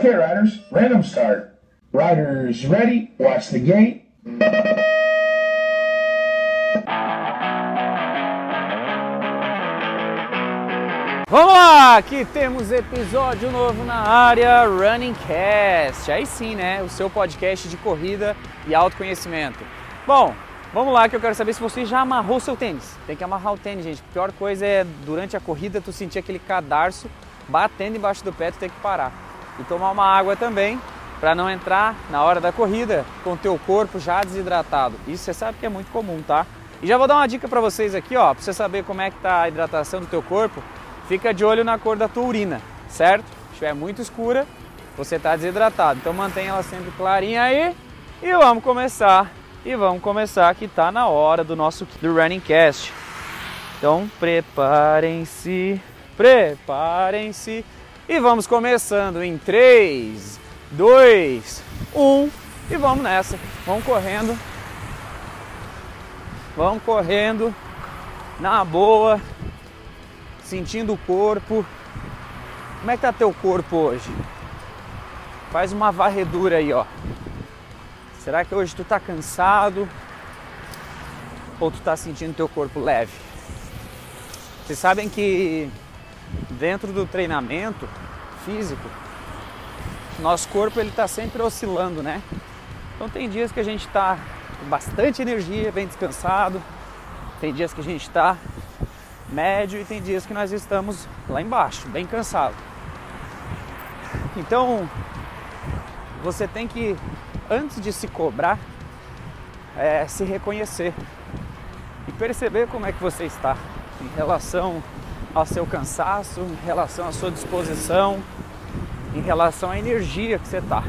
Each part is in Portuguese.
Okay, riders, random start. Riders ready, watch the gate. Vamos lá, aqui temos episódio novo na área Running Cast. Aí sim, né? O seu podcast de corrida e autoconhecimento. Bom, vamos lá que eu quero saber se você já amarrou seu tênis. Tem que amarrar o tênis, gente. A pior coisa é durante a corrida tu sentir aquele cadarço batendo embaixo do pé, tu ter que parar. E tomar uma água também, para não entrar na hora da corrida com o teu corpo já desidratado. Isso você sabe que é muito comum, tá? E já vou dar uma dica para vocês aqui, ó, para você saber como é que tá a hidratação do teu corpo. Fica de olho na cor da tua urina, certo? Se estiver muito escura, você está desidratado. Então mantenha ela sempre clarinha aí. E vamos começar. E vamos começar que está na hora do nosso do Running Cast. Então preparem-se, preparem-se e vamos começando em 3, 2, 1 e vamos nessa. Vamos correndo. Vamos correndo na boa sentindo o corpo. Como é que tá teu corpo hoje? Faz uma varredura aí, ó. Será que hoje tu tá cansado? Ou tu tá sentindo teu corpo leve? Vocês sabem que dentro do treinamento físico, nosso corpo ele tá sempre oscilando, né? Então tem dias que a gente tá com bastante energia, bem descansado. Tem dias que a gente tá médio e tem dias que nós estamos lá embaixo, bem cansado. Então, você tem que, antes de se cobrar, é, se reconhecer e perceber como é que você está em relação ao seu cansaço, em relação à sua disposição, em relação à energia que você está.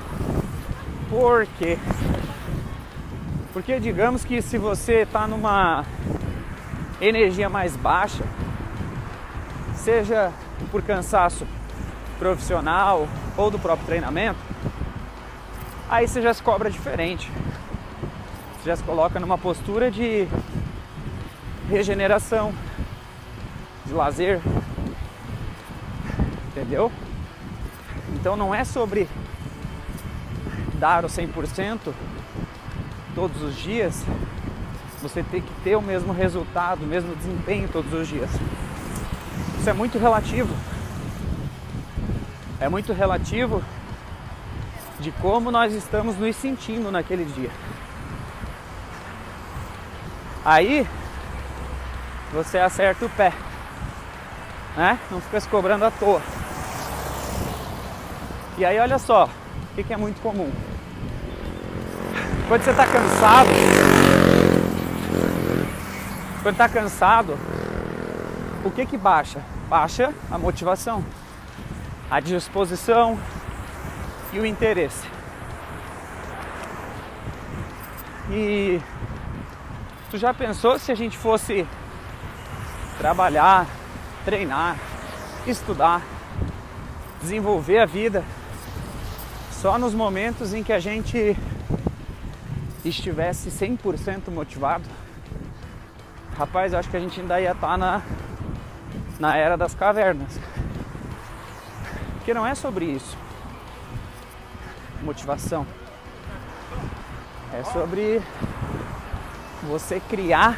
Por quê? Porque digamos que se você está numa energia mais baixa, seja por cansaço profissional ou do próprio treinamento, aí você já se cobra diferente. Você já se coloca numa postura de regeneração, de lazer. Entendeu? Então não é sobre dar o 100% todos os dias, você tem que ter o mesmo resultado, o mesmo desempenho todos os dias. Isso é muito relativo. É muito relativo de como nós estamos nos sentindo naquele dia. Aí você acerta o pé, né? Não fica se cobrando à toa. E aí olha só, o que, que é muito comum. Quando você está cansado, quando está cansado, o que que baixa? Baixa a motivação, a disposição e o interesse. E tu já pensou se a gente fosse trabalhar, treinar, estudar, desenvolver a vida só nos momentos em que a gente estivesse 100% motivado? Rapaz, eu acho que a gente ainda ia estar tá na, na era das cavernas. Porque não é sobre isso. Motivação. É sobre você criar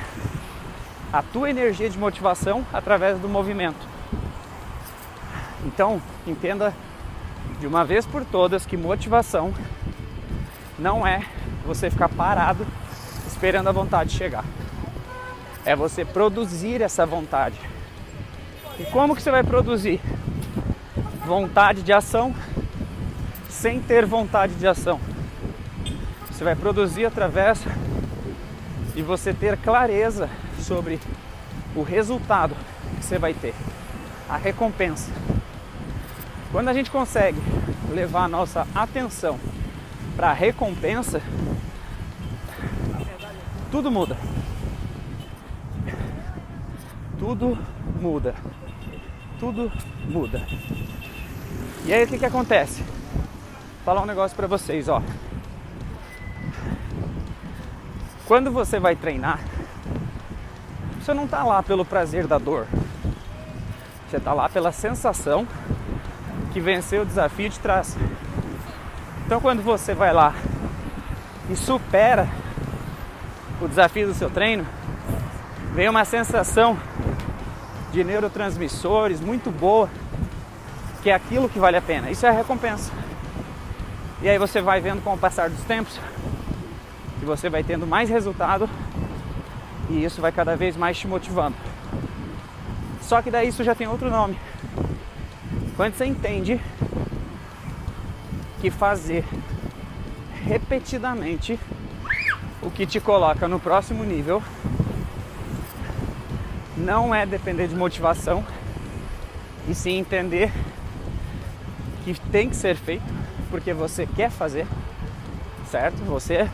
a tua energia de motivação através do movimento. Então, entenda de uma vez por todas que motivação não é você ficar parado esperando a vontade chegar é você produzir essa vontade. E como que você vai produzir? Vontade de ação sem ter vontade de ação. Você vai produzir através de você ter clareza sobre o resultado que você vai ter, a recompensa. Quando a gente consegue levar a nossa atenção para a recompensa, tudo muda tudo muda. Tudo muda. E aí o que, que acontece? Vou falar um negócio para vocês, ó. Quando você vai treinar, você não tá lá pelo prazer da dor. Você tá lá pela sensação que vencer o desafio te traz. Então quando você vai lá e supera o desafio do seu treino, vem uma sensação de neurotransmissores muito boa, que é aquilo que vale a pena. Isso é a recompensa. E aí você vai vendo com o passar dos tempos que você vai tendo mais resultado e isso vai cada vez mais te motivando. Só que daí isso já tem outro nome. Quando você entende que fazer repetidamente o que te coloca no próximo nível não é depender de motivação e sim entender que tem que ser feito porque você quer fazer, certo? Você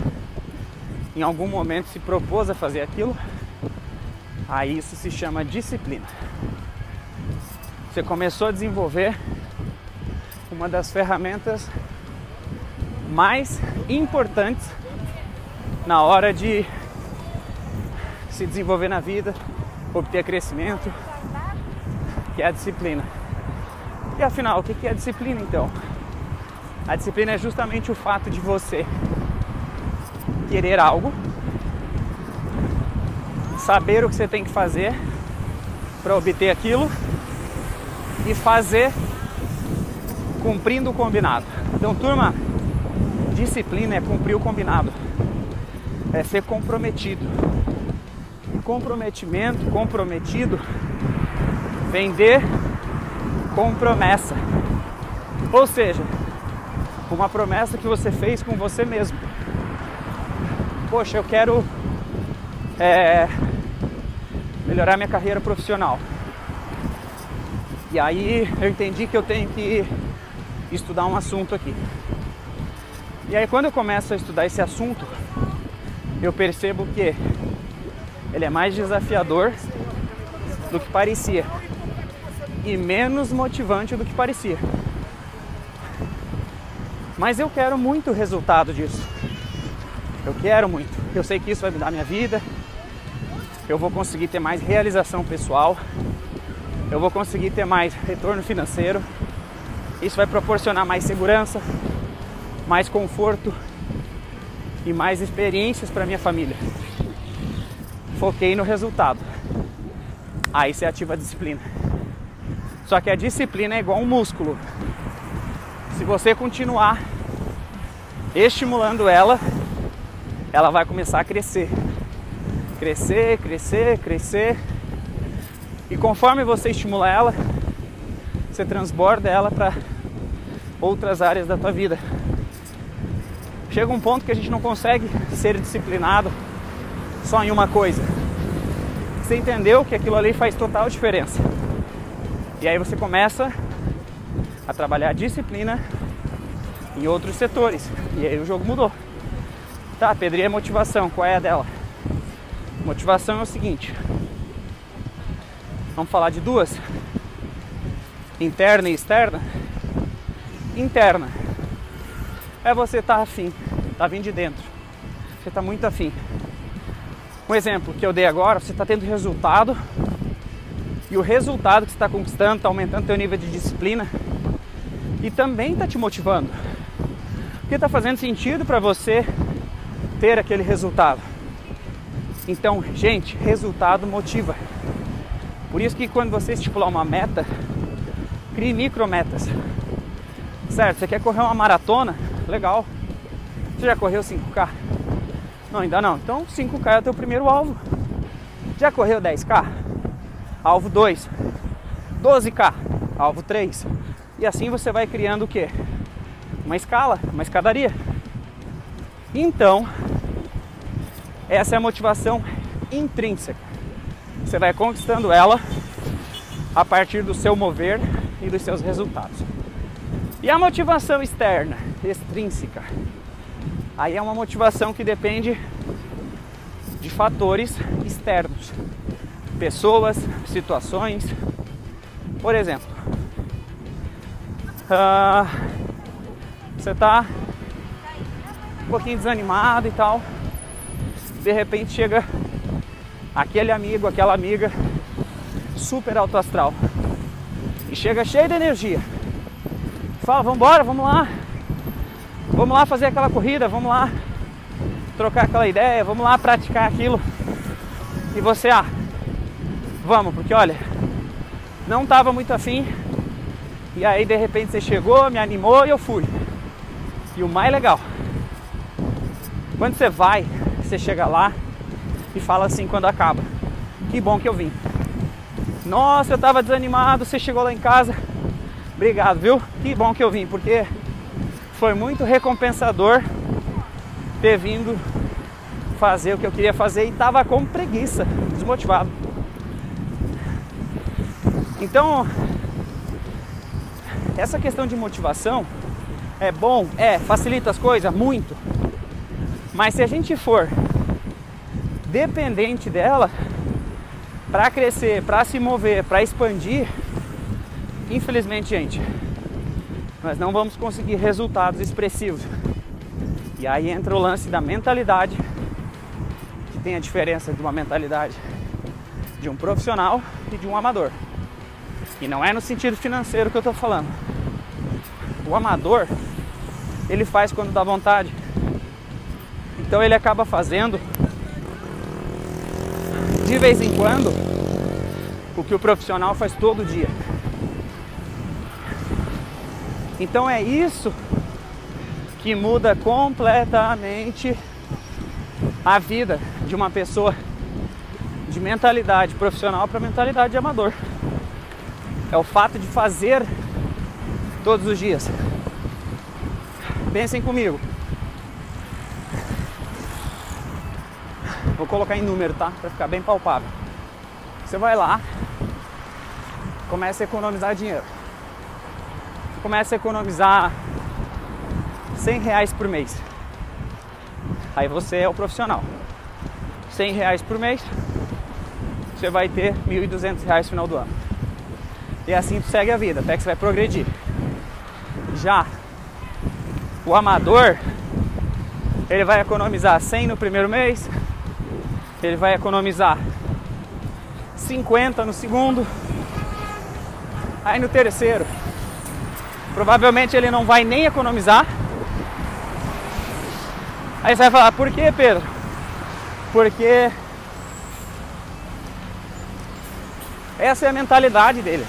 em algum momento se propôs a fazer aquilo, aí isso se chama disciplina. Você começou a desenvolver uma das ferramentas mais importantes na hora de se desenvolver na vida, obter crescimento, que é a disciplina. E afinal, o que é a disciplina então? A disciplina é justamente o fato de você querer algo, saber o que você tem que fazer para obter aquilo e fazer cumprindo o combinado. Então, turma, disciplina é cumprir o combinado, é ser comprometido. Comprometimento, comprometido, vender com promessa. Ou seja, uma promessa que você fez com você mesmo. Poxa, eu quero é, melhorar minha carreira profissional. E aí eu entendi que eu tenho que estudar um assunto aqui. E aí quando eu começo a estudar esse assunto, eu percebo que ele é mais desafiador do que parecia e menos motivante do que parecia. Mas eu quero muito resultado disso. Eu quero muito. Eu sei que isso vai mudar minha vida. Eu vou conseguir ter mais realização pessoal. Eu vou conseguir ter mais retorno financeiro. Isso vai proporcionar mais segurança, mais conforto e mais experiências para minha família. Foquei no resultado. Aí você ativa a disciplina. Só que a disciplina é igual um músculo. Se você continuar estimulando ela, ela vai começar a crescer. Crescer, crescer, crescer. E conforme você estimula ela, você transborda ela para outras áreas da tua vida. Chega um ponto que a gente não consegue ser disciplinado só em uma coisa. Você entendeu que aquilo ali faz total diferença. E aí você começa a trabalhar a disciplina em outros setores. E aí o jogo mudou. Tá, Pedrinha é motivação, qual é a dela? Motivação é o seguinte. Vamos falar de duas? Interna e externa? Interna. É você tá afim, tá vindo de dentro. Você está muito afim. Um exemplo que eu dei agora, você está tendo resultado e o resultado que você está conquistando está aumentando teu nível de disciplina e também está te motivando. Porque está fazendo sentido para você ter aquele resultado. Então, gente, resultado motiva. Por isso que quando você estipular uma meta, crie micrometas. Certo? Você quer correr uma maratona? Legal. Você já correu 5K? Não, ainda não. Então 5K é o teu primeiro alvo. Já correu 10K? Alvo 2. 12K, alvo 3. E assim você vai criando o quê? Uma escala, uma escadaria. Então, essa é a motivação intrínseca. Você vai conquistando ela a partir do seu mover e dos seus resultados. E a motivação externa, extrínseca, aí é uma motivação que depende de fatores externos, pessoas, situações. Por exemplo, uh, você está um pouquinho desanimado e tal, de repente chega aquele amigo, aquela amiga super alto astral e chega cheio de energia. Fala, vamos embora, vamos lá. Vamos lá fazer aquela corrida, vamos lá trocar aquela ideia, vamos lá praticar aquilo. E você, ah, vamos, porque olha, não tava muito afim. E aí de repente você chegou, me animou e eu fui. E o mais legal, quando você vai, você chega lá e fala assim quando acaba. Que bom que eu vim. Nossa, eu tava desanimado, você chegou lá em casa. Obrigado, viu? Que bom que eu vim, porque foi muito recompensador ter vindo fazer o que eu queria fazer e tava com preguiça, desmotivado. Então, essa questão de motivação é bom, é, facilita as coisas muito. Mas se a gente for dependente dela para crescer, para se mover, para expandir, infelizmente, gente, nós não vamos conseguir resultados expressivos. E aí entra o lance da mentalidade, que tem a diferença de uma mentalidade de um profissional e de um amador. E não é no sentido financeiro que eu estou falando. O amador, ele faz quando dá vontade. Então ele acaba fazendo de vez em quando o que o profissional faz todo dia. Então é isso que muda completamente a vida de uma pessoa de mentalidade profissional para mentalidade de amador. É o fato de fazer todos os dias. Pensem comigo. Vou colocar em número, tá? Para ficar bem palpável. Você vai lá, começa a economizar dinheiro começa a economizar 100 reais por mês. Aí você é o profissional. 100 reais por mês, você vai ter 1.200 reais no final do ano. E assim tu segue a vida, até que você vai progredir. Já o amador, ele vai economizar 100 no primeiro mês, ele vai economizar 50 no segundo, aí no terceiro Provavelmente ele não vai nem economizar. Aí você vai falar, por que Pedro? Porque essa é a mentalidade dele.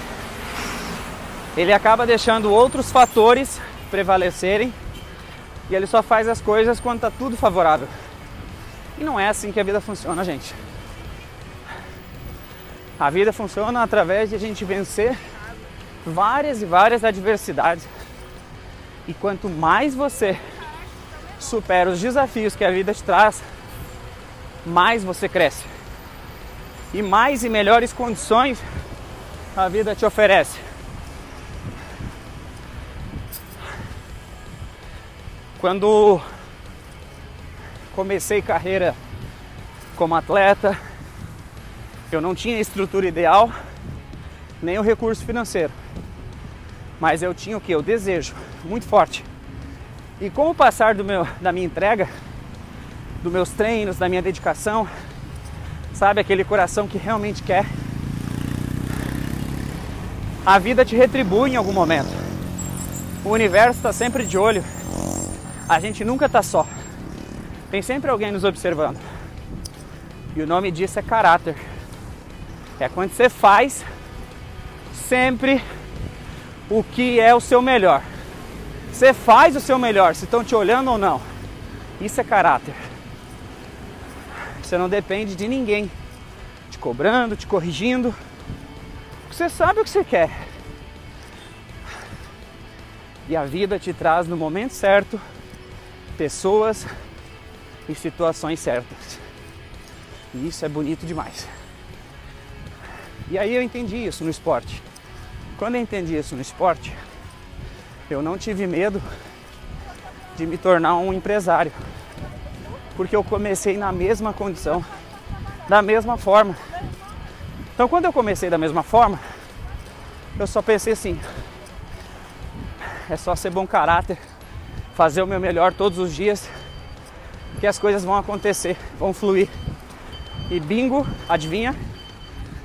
Ele acaba deixando outros fatores prevalecerem e ele só faz as coisas quando está tudo favorável. E não é assim que a vida funciona, gente. A vida funciona através de a gente vencer várias e várias adversidades. E quanto mais você supera os desafios que a vida te traz, mais você cresce. E mais e melhores condições a vida te oferece. Quando comecei carreira como atleta, eu não tinha estrutura ideal, nem o recurso financeiro. Mas eu tinha o que? O desejo muito forte. E com o passar do meu, da minha entrega, dos meus treinos, da minha dedicação, sabe aquele coração que realmente quer, a vida te retribui em algum momento. O universo está sempre de olho. A gente nunca está só. Tem sempre alguém nos observando. E o nome disso é caráter. É quando você faz sempre o que é o seu melhor. Você faz o seu melhor, se estão te olhando ou não. Isso é caráter. Você não depende de ninguém te cobrando, te corrigindo. Você sabe o que você quer. E a vida te traz no momento certo pessoas e situações certas. E isso é bonito demais. E aí eu entendi isso no esporte. Quando eu entendi isso no esporte, eu não tive medo de me tornar um empresário, porque eu comecei na mesma condição, da mesma forma. Então, quando eu comecei da mesma forma, eu só pensei assim: é só ser bom caráter, fazer o meu melhor todos os dias, que as coisas vão acontecer, vão fluir. E bingo, adivinha?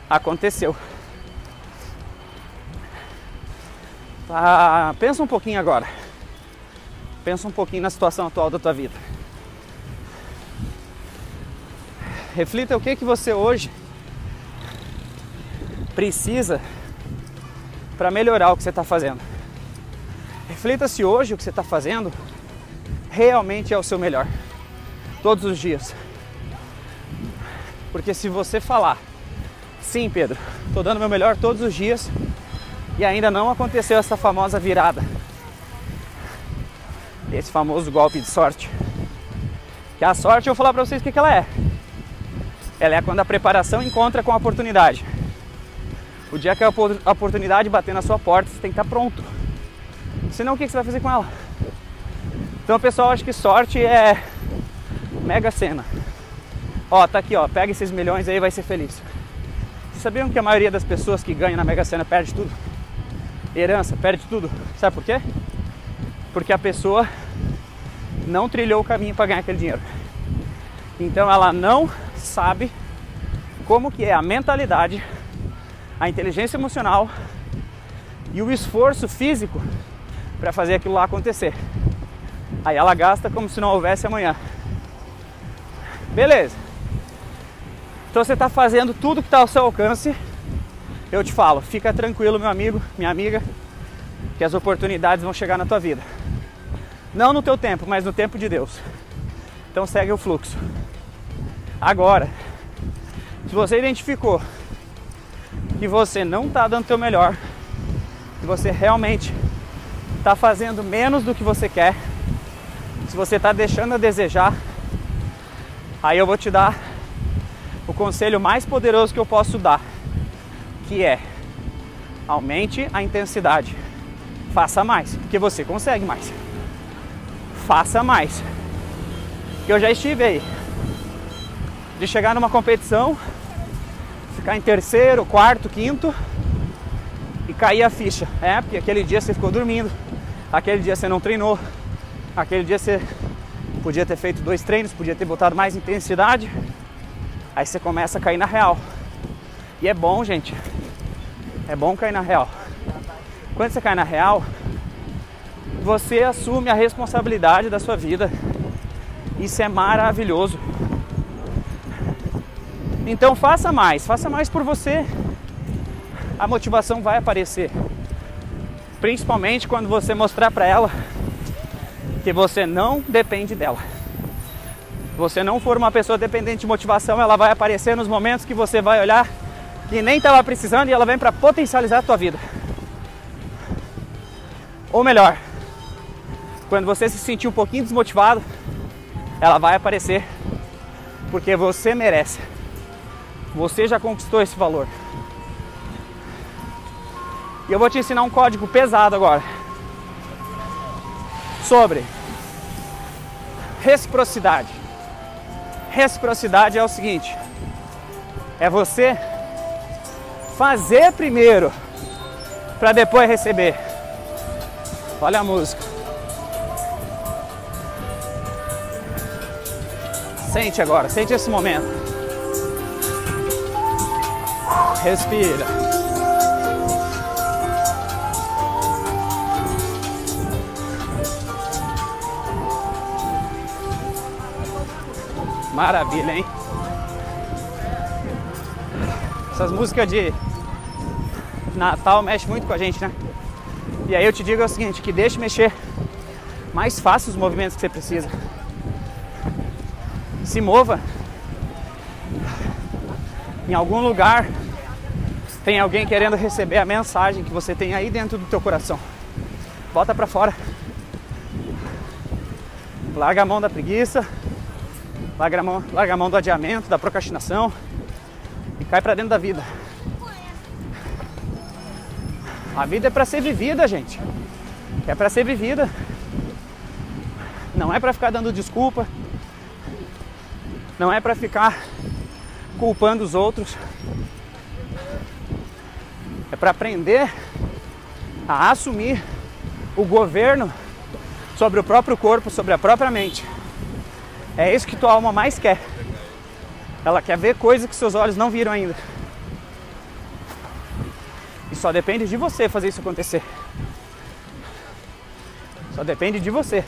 Aconteceu. Ah, pensa um pouquinho agora. Pensa um pouquinho na situação atual da tua vida. Reflita o que que você hoje precisa para melhorar o que você está fazendo. Reflita se hoje o que você está fazendo realmente é o seu melhor, todos os dias. Porque se você falar, sim, Pedro, estou dando meu melhor todos os dias e ainda não aconteceu essa famosa virada, esse famoso golpe de sorte. Que a sorte, eu vou falar para vocês o que, que ela é. Ela é quando a preparação encontra com a oportunidade. O dia que a oportunidade bater na sua porta, você tem que estar pronto. Senão, o que você vai fazer com ela? Então, pessoal, acho que sorte é mega cena. Ó, tá aqui, ó, pega esses milhões aí vai ser feliz. Vocês sabiam que a maioria das pessoas que ganham na Mega Sena perde tudo? Herança, perde tudo. Sabe por quê? Porque a pessoa não trilhou o caminho para ganhar aquele dinheiro. Então ela não sabe como que é a mentalidade, a inteligência emocional e o esforço físico para fazer aquilo lá acontecer. Aí ela gasta como se não houvesse amanhã. Beleza. Então você está fazendo tudo que está ao seu alcance. Eu te falo, fica tranquilo, meu amigo, minha amiga, que as oportunidades vão chegar na tua vida. Não no teu tempo, mas no tempo de Deus. Então segue o fluxo. Agora, se você identificou que você não está dando o teu melhor, que você realmente está fazendo menos do que você quer, se você está deixando a desejar, aí eu vou te dar o conselho mais poderoso que eu posso dar, que é aumente a intensidade, faça mais, porque você consegue mais. Faça mais. Eu já estive aí de chegar numa competição, ficar em terceiro, quarto, quinto e cair a ficha. É, porque aquele dia você ficou dormindo, aquele dia você não treinou, aquele dia você podia ter feito dois treinos, podia ter botado mais intensidade. Aí você começa a cair na real. E é bom, gente. É bom cair na real. Quando você cai na real, você assume a responsabilidade da sua vida. Isso é maravilhoso. Então faça mais, faça mais por você. A motivação vai aparecer. Principalmente quando você mostrar para ela que você não depende dela. Se você não for uma pessoa dependente de motivação, ela vai aparecer nos momentos que você vai olhar que nem estava precisando e ela vem para potencializar a tua vida. Ou melhor, quando você se sentir um pouquinho desmotivado, ela vai aparecer porque você merece. Você já conquistou esse valor. E eu vou te ensinar um código pesado agora sobre reciprocidade. Reciprocidade é o seguinte: é você fazer primeiro para depois receber. Olha a música. Sente agora, sente esse momento. Respira. Maravilha, hein? Essas músicas de Natal mexem muito com a gente, né? E aí eu te digo o seguinte, que deixe mexer mais fácil os movimentos que você precisa. Se mova em algum lugar tem alguém querendo receber a mensagem que você tem aí dentro do teu coração. Bota para fora. Larga a mão da preguiça. Larga a mão, larga a mão do adiamento, da procrastinação e cai para dentro da vida. A vida é para ser vivida, gente. É para ser vivida. Não é para ficar dando desculpa. Não é para ficar culpando os outros. É para aprender a assumir o governo sobre o próprio corpo, sobre a própria mente. É isso que tua alma mais quer. Ela quer ver coisas que seus olhos não viram ainda. E só depende de você fazer isso acontecer. Só depende de você.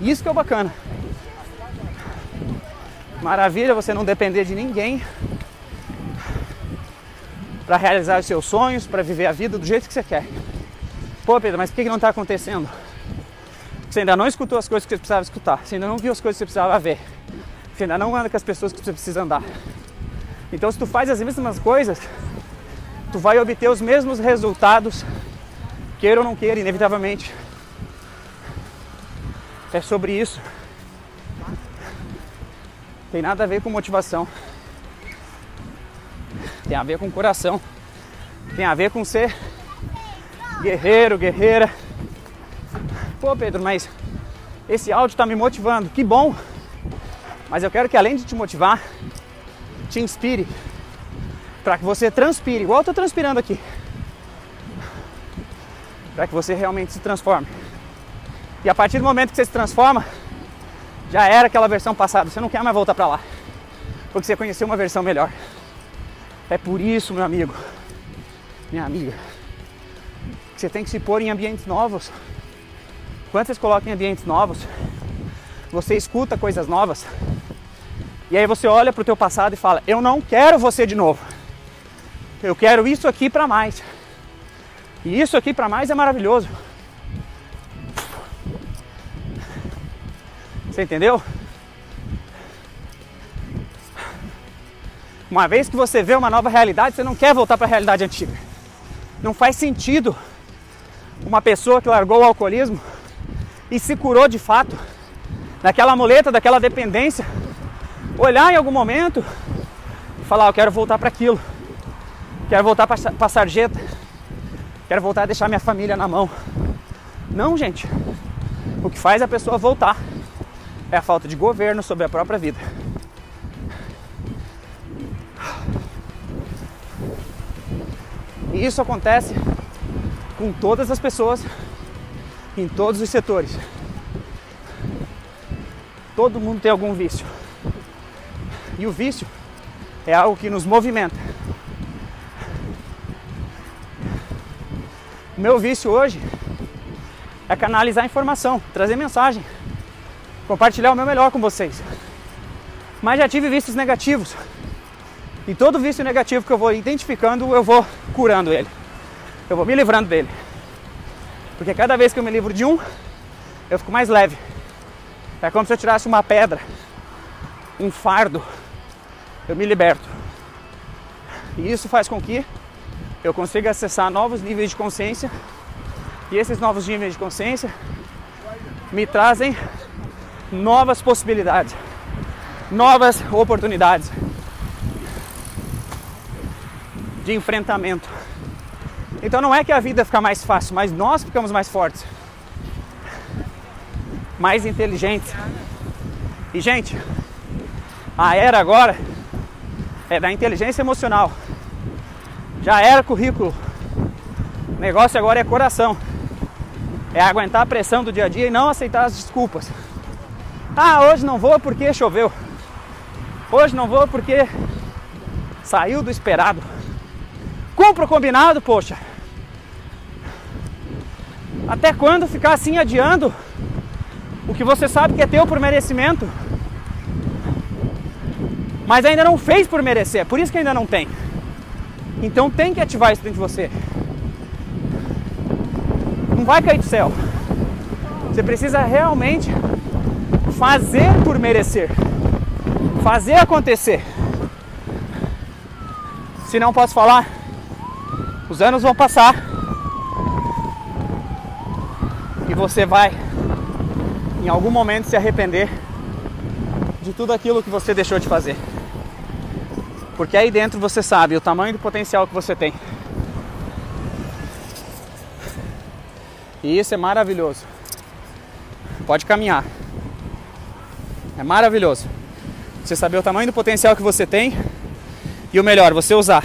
Isso que é o bacana. Maravilha você não depender de ninguém para realizar os seus sonhos, para viver a vida do jeito que você quer. Pô, Pedro, mas por que, não está acontecendo? Você ainda não escutou as coisas que você precisava escutar, você ainda não viu as coisas que você precisava ver, você ainda não anda com as pessoas que você precisa andar. Então, se tu faz as mesmas coisas, tu vai obter os mesmos resultados, queira ou não queira, inevitavelmente. É sobre isso. Tem nada a ver com motivação. Tem a ver com coração. Tem a ver com ser guerreiro, guerreira. Pô, Pedro, mas esse áudio está me motivando. Que bom! Mas eu quero que além de te motivar, te inspire para que você transpire, igual eu tô transpirando aqui. Para que você realmente se transforme. E a partir do momento que você se transforma, já era aquela versão passada, você não quer mais voltar para lá. Porque você conheceu uma versão melhor. É por isso, meu amigo, minha amiga, que você tem que se pôr em ambientes novos. Quando você se coloca em ambientes novos, você escuta coisas novas. E aí você olha para o teu passado e fala: "Eu não quero você de novo. Eu quero isso aqui para mais". E isso aqui para mais é maravilhoso. Você entendeu? Uma vez que você vê uma nova realidade, você não quer voltar para a realidade antiga. Não faz sentido uma pessoa que largou o alcoolismo e se curou de fato daquela muleta, daquela dependência, olhar em algum momento e falar: Eu quero voltar para aquilo, quero voltar para a sarjeta, quero voltar a deixar minha família na mão. Não, gente. O que faz a pessoa voltar é a falta de governo sobre a própria vida. E isso acontece com todas as pessoas, em todos os setores. Todo mundo tem algum vício. E o vício é algo que nos movimenta. O meu vício hoje é canalizar informação, trazer mensagem, compartilhar o meu melhor com vocês. Mas já tive vícios negativos. E todo vício negativo que eu vou identificando, eu vou curando ele. Eu vou me livrando dele. Porque cada vez que eu me livro de um, eu fico mais leve. É como se eu tirasse uma pedra, um fardo, eu me liberto. E isso faz com que eu consiga acessar novos níveis de consciência. E esses novos níveis de consciência me trazem novas possibilidades, novas oportunidades de enfrentamento. Então não é que a vida fica mais fácil, mas nós ficamos mais fortes, mais inteligentes. E gente, a era agora é da inteligência emocional. Já era currículo. O negócio agora é coração. É aguentar a pressão do dia a dia e não aceitar as desculpas. Ah, hoje não vou porque choveu. Hoje não vou porque saiu do esperado. Cumpra o combinado, poxa. Até quando ficar assim adiando o que você sabe que é teu por merecimento? Mas ainda não fez por merecer, é por isso que ainda não tem. Então tem que ativar isso dentro de você. Não vai cair do céu. Você precisa realmente fazer por merecer. Fazer acontecer. Se não posso falar, os anos vão passar e você vai em algum momento se arrepender de tudo aquilo que você deixou de fazer. Porque aí dentro você sabe o tamanho do potencial que você tem. E isso é maravilhoso. Pode caminhar. É maravilhoso. Você saber o tamanho do potencial que você tem e o melhor, você usar.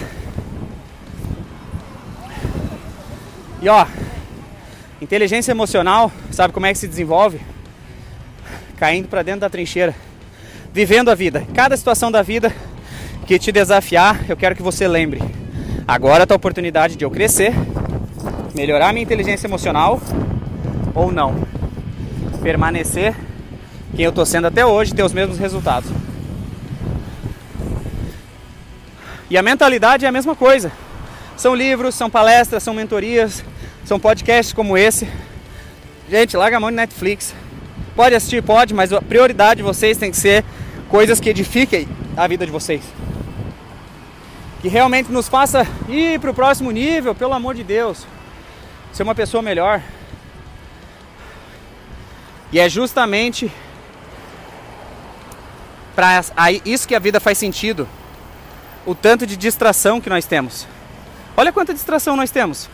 E ó, inteligência emocional, sabe como é que se desenvolve? Caindo para dentro da trincheira, vivendo a vida. Cada situação da vida que te desafiar, eu quero que você lembre. Agora é a oportunidade de eu crescer, melhorar minha inteligência emocional ou não. Permanecer quem eu estou sendo até hoje, ter os mesmos resultados. E a mentalidade é a mesma coisa. São livros, são palestras, são mentorias, são podcasts como esse. Gente, larga a mão de Netflix. Pode assistir, pode, mas a prioridade de vocês tem que ser coisas que edifiquem a vida de vocês. Que realmente nos faça ir para o próximo nível, pelo amor de Deus. Ser uma pessoa melhor. E é justamente para isso que a vida faz sentido. O tanto de distração que nós temos. Olha quanta distração nós temos.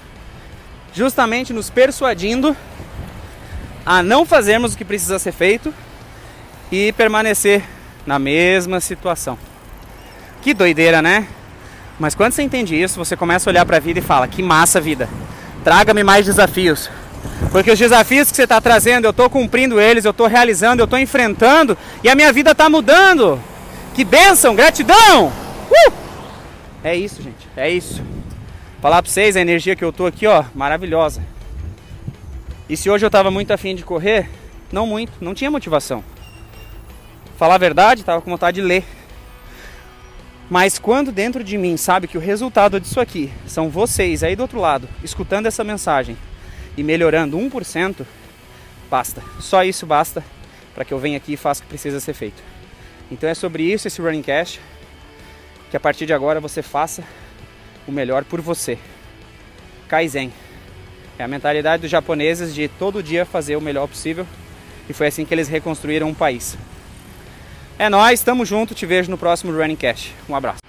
Justamente nos persuadindo a não fazermos o que precisa ser feito e permanecer na mesma situação. Que doideira, né? Mas quando você entende isso, você começa a olhar para a vida e fala: que massa vida. Traga-me mais desafios. Porque os desafios que você está trazendo, eu estou cumprindo eles, eu estou realizando, eu estou enfrentando e a minha vida está mudando. Que bênção, gratidão! Uh! É isso, gente, é isso. Falar para vocês, a energia que eu tô aqui, ó, maravilhosa. E se hoje eu estava muito afim de correr, não muito, não tinha motivação. Falar a verdade, estava com vontade de ler. Mas quando dentro de mim sabe que o resultado disso aqui são vocês aí do outro lado, escutando essa mensagem e melhorando 1%, basta. Só isso basta para que eu venha aqui e faça o que precisa ser feito. Então é sobre isso esse Running Cash, que a partir de agora você faça o melhor por você. Kaizen. É a mentalidade dos japoneses de todo dia fazer o melhor possível. E foi assim que eles reconstruíram um país. É nós, tamo junto, te vejo no próximo Running Cash. Um abraço.